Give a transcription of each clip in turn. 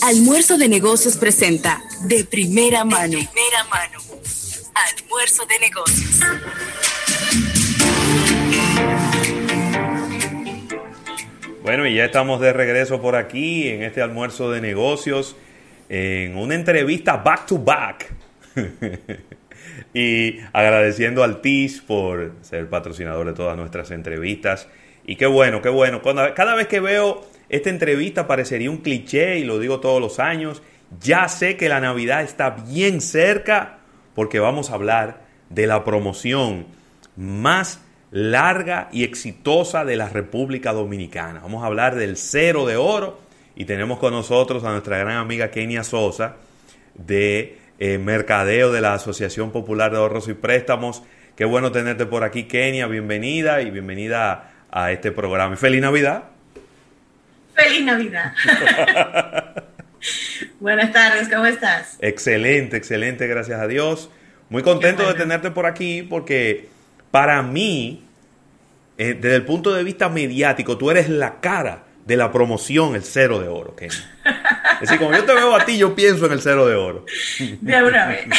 Almuerzo de Negocios presenta de primera mano. De primera mano. Almuerzo de Negocios. Bueno, y ya estamos de regreso por aquí en este almuerzo de negocios, en una entrevista back to back. y agradeciendo al TIS por ser patrocinador de todas nuestras entrevistas. Y qué bueno, qué bueno. cada vez que veo esta entrevista parecería un cliché y lo digo todos los años. Ya sé que la Navidad está bien cerca porque vamos a hablar de la promoción más larga y exitosa de la República Dominicana. Vamos a hablar del cero de oro y tenemos con nosotros a nuestra gran amiga Kenia Sosa de eh, Mercadeo de la Asociación Popular de Ahorros y Préstamos. Qué bueno tenerte por aquí, Kenia. Bienvenida y bienvenida a este programa. ¡Feliz Navidad! ¡Feliz Navidad! Buenas tardes, ¿cómo estás? Excelente, excelente, gracias a Dios. Muy contento de tenerte por aquí porque para mí, eh, desde el punto de vista mediático, tú eres la cara de la promoción El Cero de Oro, Kenny. Es decir, como yo te veo a ti, yo pienso en el Cero de Oro. De una vez.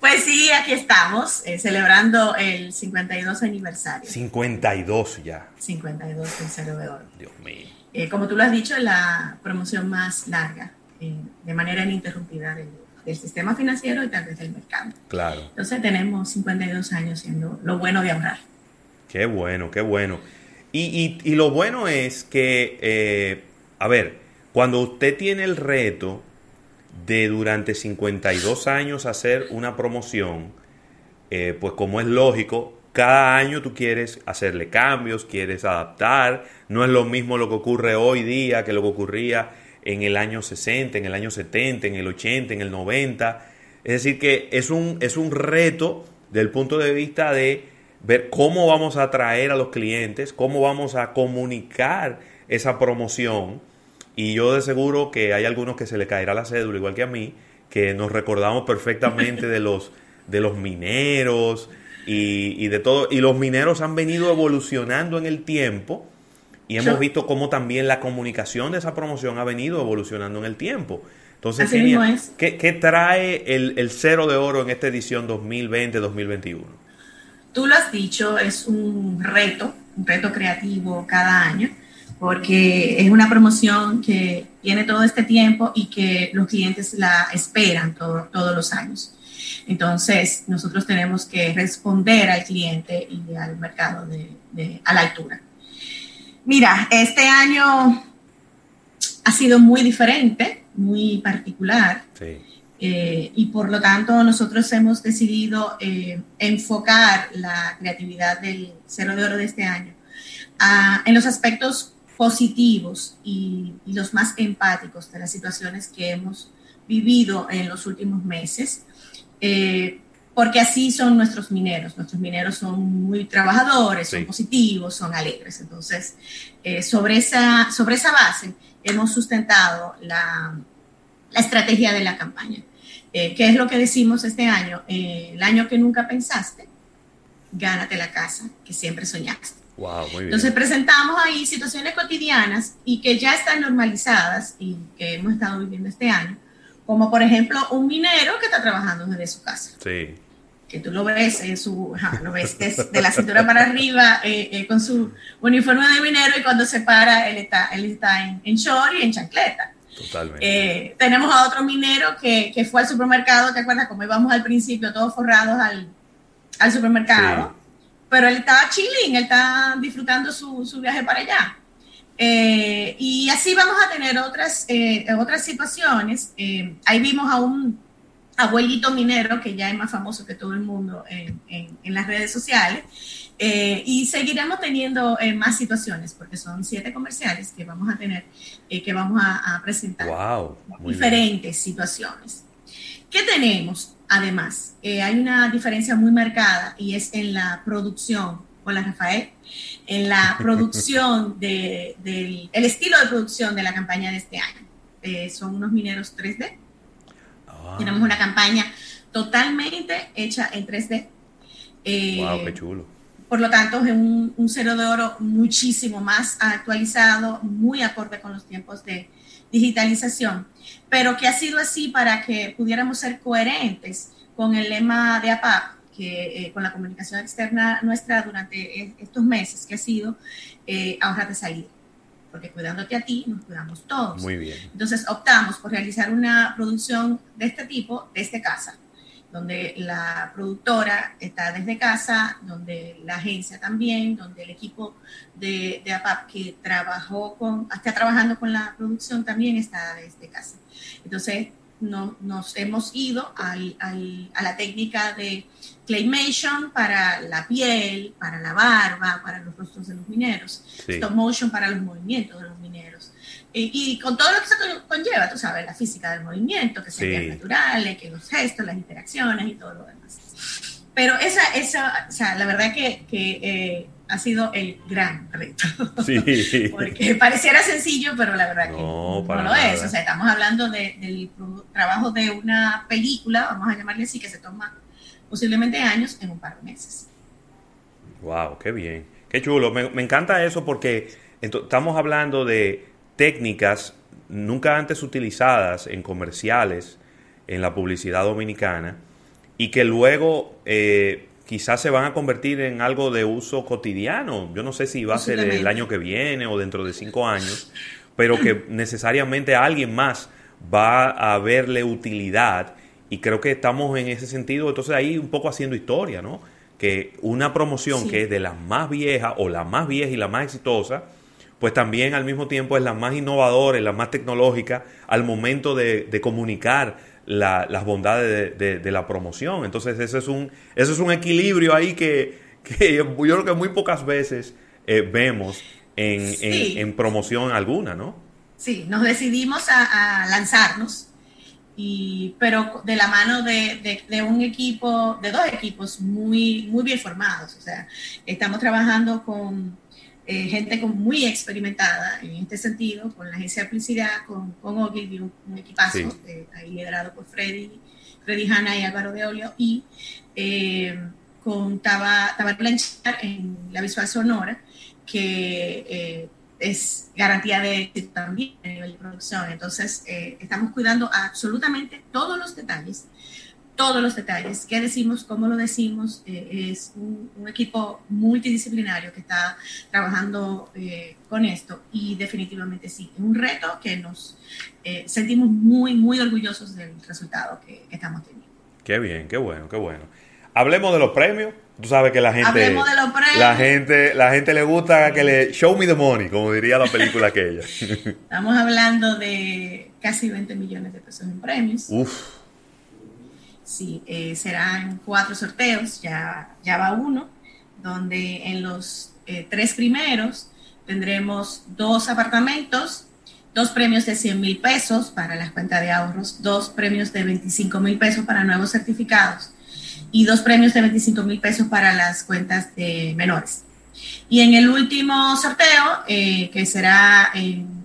Pues sí, aquí estamos, eh, celebrando el 52 aniversario. 52 ya. 52 del Cero de Oro. Dios mío. Eh, como tú lo has dicho, la promoción más larga, de manera ininterrumpida del del sistema financiero y tal vez del mercado. Claro. Entonces tenemos 52 años siendo lo bueno de ahorrar. Qué bueno, qué bueno. Y, y, lo bueno es que, eh, a ver, cuando usted tiene el reto de durante 52 años hacer una promoción, eh, pues como es lógico, cada año tú quieres hacerle cambios, quieres adaptar, no es lo mismo lo que ocurre hoy día que lo que ocurría en el año 60, en el año 70, en el 80, en el 90. Es decir, que es un, es un reto del punto de vista de ver cómo vamos a atraer a los clientes, cómo vamos a comunicar esa promoción. Y yo de seguro que hay algunos que se le caerá la cédula, igual que a mí, que nos recordamos perfectamente de los, de los mineros y, y de todo. Y los mineros han venido evolucionando en el tiempo y hemos visto cómo también la comunicación de esa promoción ha venido evolucionando en el tiempo. Entonces, ¿qué, trae el, cero de oro en esta edición 2020-2021? Tú lo has dicho, es un reto, un reto creativo cada año, porque es una promoción que tiene todo este tiempo y que los clientes la esperan todos los años. Entonces, nosotros tenemos que responder al cliente y al mercado a la altura. Mira, este año ha sido muy diferente, muy particular. Eh, y por lo tanto nosotros hemos decidido eh, enfocar la creatividad del Cero de Oro de este año en los aspectos positivos y, los más empáticos de las situaciones que hemos vivido en los últimos meses. Eh, porque así son nuestros mineros. Nuestros mineros son muy trabajadores, son positivos, son alegres. Entonces, eh, sobre, esa, sobre esa base hemos sustentado la, la estrategia de la campaña. Eh, ¿Qué es lo que decimos este año? El año que nunca pensaste, gánate la casa que siempre soñaste. Wow, muy bien. Entonces presentamos ahí situaciones cotidianas y que ya están normalizadas y que hemos estado viviendo este año, como por ejemplo un minero que está trabajando desde su casa. Sí. Que tú lo ves en su, lo ves de la cintura para arriba eh, eh, con su uniforme de minero y cuando se para él está, él está en, en short y en chancleta. Totalmente. Eh, tenemos a otro minero que, que, fue al supermercado, ¿te acuerdas? Como íbamos al principio, todos forrados al, al supermercado. Pero él estaba chilling, él está disfrutando su, su viaje para allá. Eh, y así vamos a tener otras, eh, otras situaciones. Eh, ahí vimos a un abuelito minero que ya es más famoso que todo el mundo en, en, las redes sociales. y seguiremos teniendo más situaciones porque son siete comerciales que vamos a tener, que vamos a, a presentar. Wow, diferentes situaciones. ¿Qué tenemos? Además, hay una diferencia muy marcada y es en la producción. Hola, Rafael en la producción del de, el estilo de producción de la campaña de este año. Eh, son unos mineros 3D. Ah. Tenemos una campaña totalmente hecha en 3D. Eh, wow, qué chulo. Por lo tanto, es un, un, cero de oro muchísimo más actualizado, muy acorde con los tiempos de, digitalización, pero que ha sido así para que pudiéramos ser coherentes con el lema de APAP, que eh, con la comunicación externa nuestra durante e, estos meses, que ha sido eh, ahorrate salir porque cuidándote a ti, nos cuidamos todos. Muy bien. Entonces optamos por realizar una producción de este tipo desde casa, donde la productora está desde casa, donde la agencia también, donde el equipo de, de APAP que trabajó con, está trabajando con la producción también está desde casa. Entonces, no, nos hemos ido al, al, a la técnica de claymation para la piel, para la barba, para los rostros de los mineros, stop motion para los movimientos de los mineros. Y, con todo lo que se conlleva, tú sabes, la física del movimiento, que sean naturales, que los gestos, las interacciones y todo lo demás. Pero esa, esa o sea, la verdad que, que eh, ha sido el gran reto. Sí. Porque pareciera sencillo, pero la verdad que no, lo es. O sea, estamos hablando del trabajo de una película, vamos a llamarle así, que se toma posiblemente años en un par de meses. Wow, qué bien. Qué chulo. Me, me encanta eso porque estamos hablando de técnicas nunca antes utilizadas en comerciales, en la publicidad dominicana, y que luego eh, quizás se van a convertir en algo de uso cotidiano. Yo no sé si va a ser el año que viene o dentro de cinco años, pero que necesariamente alguien más va a verle utilidad y creo que estamos en ese sentido, entonces ahí un poco haciendo historia, ¿no? Que una promoción que es de las más viejas o la más vieja y la más exitosa, pues también al mismo tiempo es la más innovadora y la más tecnológica al momento de, de comunicar las bondades de, la promoción. Entonces, ese es un, eso es un equilibrio ahí que, yo creo que muy pocas veces eh, vemos en, promoción alguna, ¿no? Sí, nos decidimos a, lanzarnos, y, pero de la mano de, de, un equipo, de dos equipos muy, muy bien formados. O sea, estamos trabajando con eh, gente con, muy experimentada en este sentido, con la agencia de publicidad, con, con Ogilvy, un, equipazo eh, ahí liderado por Freddy, Freddy Hanna y Álvaro de Olio, y eh, con Blanchard en la visual sonora, que es garantía de éxito también a nivel de producción. Entonces, estamos cuidando absolutamente todos los detalles todos los detalles, qué decimos, cómo lo decimos. Eh, es un, equipo multidisciplinario que está trabajando eh, con esto y definitivamente sí, es un reto que nos eh, sentimos muy, muy orgullosos del resultado que, estamos teniendo. Qué bien, qué bueno, qué bueno. Hablemos de los premios. Tú sabes que la gente, la gente, la gente le gusta que le show me the money, como diría la película aquella. Estamos hablando de casi 20 millones de pesos en premios. Uf Sí, eh, serán cuatro sorteos, ya, ya va uno, donde en los eh, tres primeros tendremos dos apartamentos, dos premios de 100 mil pesos para las cuentas de ahorros, dos premios de 25 mil pesos para nuevos certificados y dos premios de 25 mil pesos para las cuentas de menores. Y en el último sorteo, eh, que será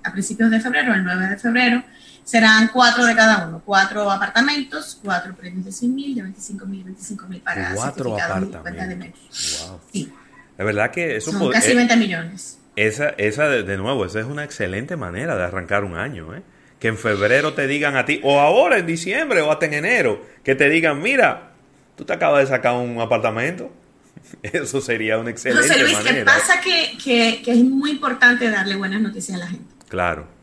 a principios de febrero, el 9 de febrero, serán cuatro de cada uno, cuatro apartamentos, cuatro premios de 100 mil, de 25 mil, 25 mil para cuatro apartamentos. de Wow. Sí. La verdad que eso Son casi 20 millones. Esa, esa de, nuevo, esa es una excelente manera de arrancar un año, ¿eh? Que en febrero te digan a ti, o ahora en diciembre o hasta en enero, que te digan, mira, tú te acabas de sacar un apartamento. Eso sería una excelente José Luis, manera. pasa que, que, que es muy importante darle buenas noticias a la gente. Claro.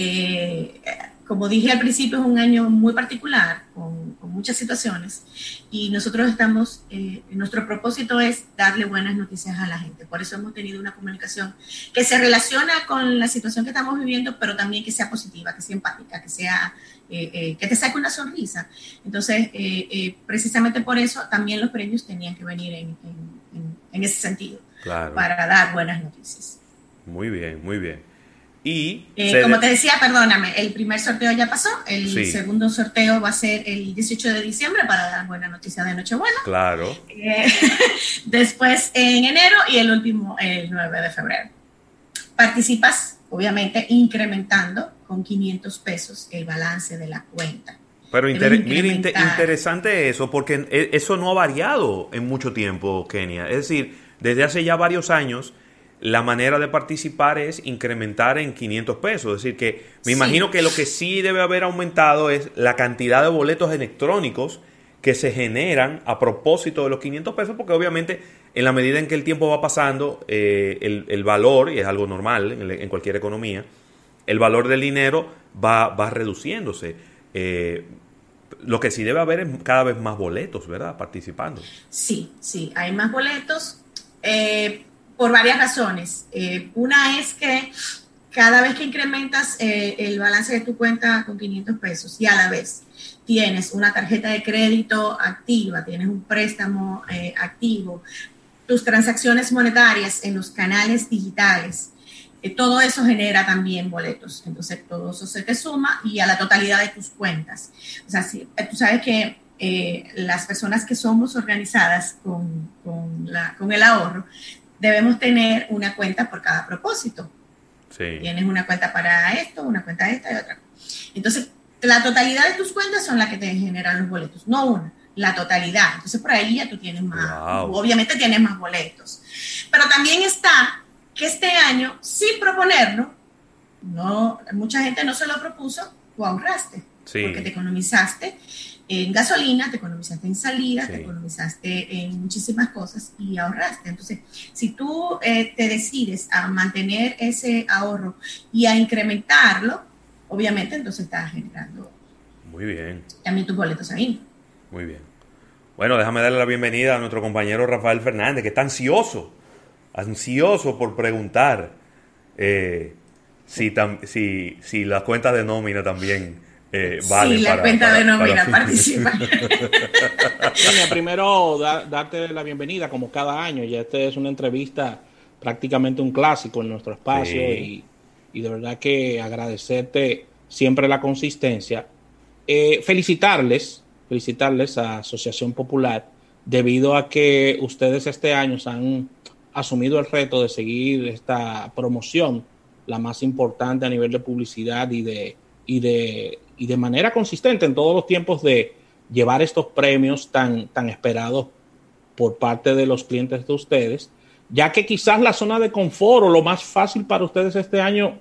Eh, como dije al principio, es un año muy particular, con, muchas situaciones, y nosotros estamos, eh, nuestro propósito es darle buenas noticias a la gente. Por eso hemos tenido una comunicación que se relaciona con la situación que estamos viviendo, pero también que sea positiva, que sea empática, que sea, eh, que te saque una sonrisa. Entonces, precisamente por eso también los premios tenían que venir en, en ese sentido, para dar buenas noticias. Muy bien, muy bien. Y eh, como te decía, perdóname, el primer sorteo ya pasó, el segundo sorteo va a ser el 18 de diciembre para dar buena noticia de Nochebuena. Claro. Eh, después en enero y el último el 9 de febrero. Participas, obviamente, incrementando con 500 pesos el balance de la cuenta. Pero mire, interesante eso, porque e, eso no ha variado en mucho tiempo, Kenia. Es decir, desde hace ya varios años la manera de participar es incrementar en 500 pesos. Es decir, que me imagino que lo que sí debe haber aumentado es la cantidad de boletos electrónicos que se generan a propósito de los 500 pesos, porque obviamente en la medida en que el tiempo va pasando, eh, el, valor, y es algo normal en, cualquier economía, el valor del dinero va, va reduciéndose. Eh, lo que sí debe haber es cada vez más boletos, ¿verdad? Participando. Sí, sí, hay más boletos eh, por varias razones. una es que cada vez que incrementas el balance de tu cuenta con 500 pesos y a la vez tienes una tarjeta de crédito activa, tienes un préstamo eh, activo, tus transacciones monetarias en los canales digitales, eh, todo eso genera también boletos. Entonces, todo eso se te suma y a la totalidad de tus cuentas. O sea, si, tú sabes que eh, las personas que somos organizadas con, con, la, con, el ahorro, debemos tener una cuenta por cada propósito. Sí. Tienes una cuenta para esto, una cuenta esta y otra. Entonces, la totalidad de tus cuentas son las que te generan los boletos, no una, la totalidad. Entonces por ahí ya tú tienes más, obviamente tienes más boletos. Pero también está que este año, sin proponerlo, no, mucha gente no se lo propuso, tú ahorraste, porque te economizaste en gasolina, te economizaste en salidas, te economizaste en muchísimas cosas y ahorraste. Entonces, si tú eh, te decides a mantener ese ahorro y a incrementarlo, obviamente entonces está generando muy bien también tus boletos ahí. Muy bien. Bueno, déjame darle la bienvenida a nuestro compañero Rafael Fernández, que está ansioso, ansioso por preguntar eh, si, si, si las cuentas de nómina también eh. Sí, la cuenta de nómina participa. primero darte la bienvenida como cada año, ya esta es una entrevista prácticamente un clásico en nuestro espacio y y de verdad que agradecerte siempre la consistencia. Eh, felicitarles, felicitarles a Asociación Popular, debido a que ustedes este año han asumido el reto de seguir esta promoción, la más importante a nivel de publicidad y de, y de, y de manera consistente en todos los tiempos de llevar estos premios tan, tan esperados por parte de los clientes de ustedes ya que quizás la zona de confort o lo más fácil para ustedes este año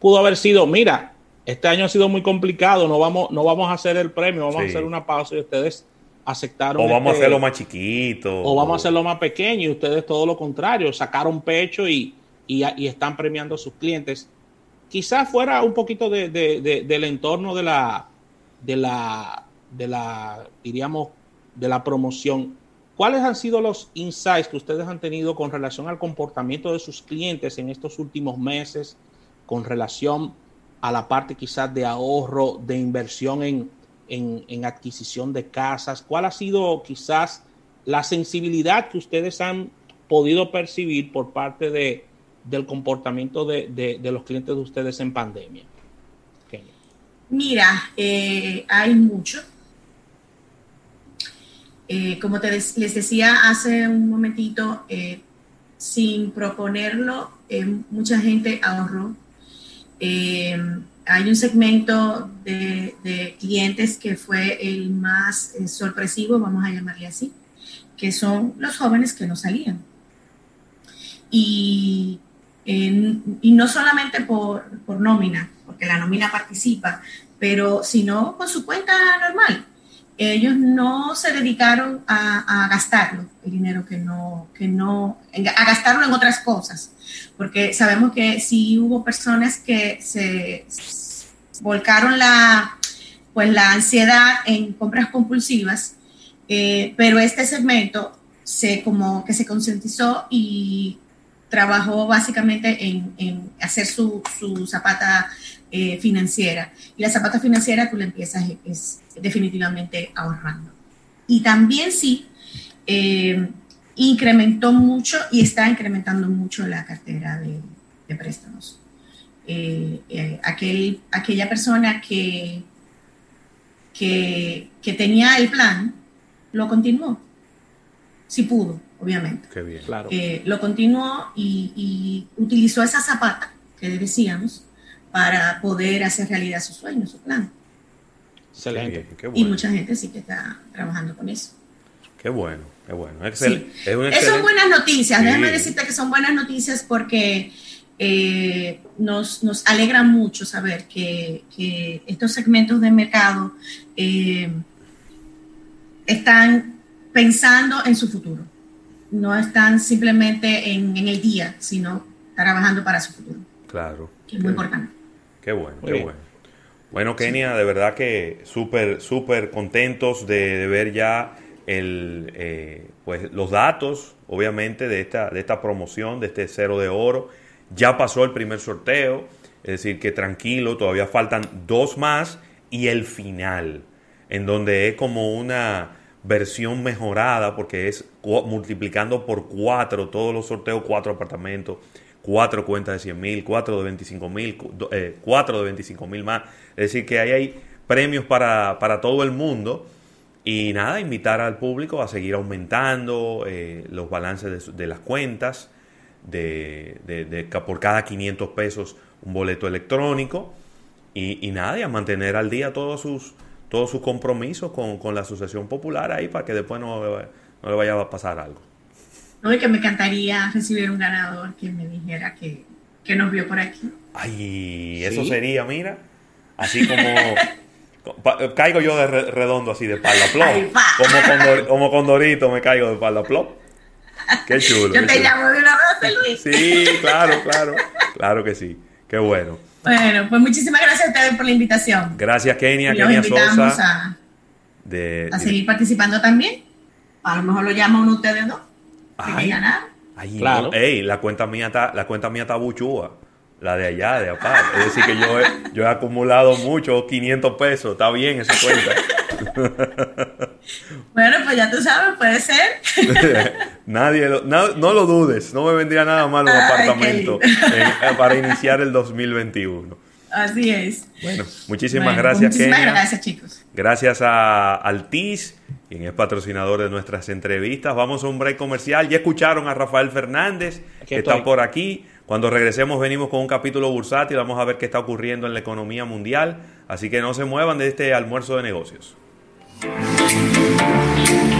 pudo haber sido, mira, este año ha sido muy complicado, no vamos, no vamos a hacer el premio, vamos a hacer una pausa y ustedes aceptaron. O vamos a este hacerlo más chiquito. O vamos a hacerlo más pequeño y ustedes todo lo contrario, sacaron pecho y, y, están premiando a sus clientes. Quizás fuera un poquito de, del entorno de la, de la, de la, diríamos, de la promoción ¿Cuáles han sido los insights que ustedes han tenido con relación al comportamiento de sus clientes en estos últimos meses, con relación a la parte quizás de ahorro, de inversión en, adquisición de casas? ¿Cuál ha sido quizás la sensibilidad que ustedes han podido percibir por parte de, del comportamiento de, los clientes de ustedes en pandemia? Mira, eh, hay mucho eh, como te les decía hace un momentito, eh, sin proponerlo, mucha gente ahorró. hay un segmento de, clientes que fue el más sorpresivo, vamos a llamarle así, que son los jóvenes que no salían. Y, y no solamente por, por nómina, porque la nómina participa, pero sino con su cuenta normal. Ellos no se dedicaron a, gastarlo, el dinero que no, que no, a gastarlo en otras cosas, porque sabemos que sí hubo personas que se volcaron la, pues la ansiedad en compras compulsivas, eh, pero este segmento se como que se concientizó y trabajó básicamente en, hacer su, su zapata eh, financiera. Y la zapata financiera tú la empiezas es, definitivamente ahorrando. Y también sí, eh, incrementó mucho y está incrementando mucho la cartera de, préstamos. Eh, aquel, aquella persona que, que, tenía el plan, lo continuó. Si pudo, obviamente. Claro. lo continuó y, y utilizó esa zapata que decíamos para poder hacer realidad su sueño, su plan. Excelente. Y mucha gente sí que está trabajando con eso. Qué bueno, qué bueno. Excel, son buenas noticias, déjame decirte que son buenas noticias porque eh, nos, nos, alegra mucho saber que, estos segmentos de mercado eh, están pensando en su futuro. No están simplemente en, el día, sino trabajando para su futuro. Claro. es muy importante. Qué bueno, qué bueno. Bueno, Kenia, de verdad que súper, súper contentos de, ver ya el, eh, pues, los datos, obviamente, de esta, de esta promoción, de este cero de oro ya pasó el primer sorteo, es decir, que tranquilo, todavía faltan dos más y el final, en donde es como una versión mejorada porque es multiplicando por cuatro todos los sorteos, cuatro apartamentos, cuatro cuentas de 100 mil, cuatro de 25 mil, eh, cuatro de 25 mil más. Es decir, que ahí hay premios para, todo el mundo. Y nada, invitar al público a seguir aumentando eh, los balances de las cuentas de, por cada 500 pesos un boleto electrónico y, y nada, a mantener al día todos sus, todos sus compromisos con, la Asociación Popular ahí para que después no, no, le vaya a pasar algo. No, y que me encantaría recibir un ganador que me dijera que, nos vio por aquí. Ay, eso sería, mira, así como... caigo yo de redondo así de pala Como como con Dorito me caigo de pala plop. Qué chulo. Yo te llamo de una vez, Luis. Sí, claro, claro. Claro que sí. Qué bueno. Bueno, pues muchísimas gracias a ustedes por la invitación. Gracias, Kenia, Kenia Sosa. A, de, a seguir participando también. A lo mejor lo llama uno ustedes dos. Ay, ganar. Ay, claro. ey, la cuenta mía está, la cuenta mía está buchúa. La de allá, de acá. Es decir, que yo he, yo he acumulado mucho, 500 pesos. Está bien esa cuenta. bueno, pues ya tú sabes, puede ser. Nadie no, lo dudes, no me vendría nada mal un apartamento eh, para iniciar el 2021. Así es. Bueno, muchísimas gracias, muchísimas gracias, chicos. Gracias a Altis, quien es patrocinador de nuestras entrevistas. Vamos a un break comercial. Ya escucharon a Rafael Fernández, que está por aquí. Cuando regresemos venimos con un capítulo bursátil, vamos a ver qué está ocurriendo en la economía mundial. Así que no se muevan de este almuerzo de negocios. Thank you.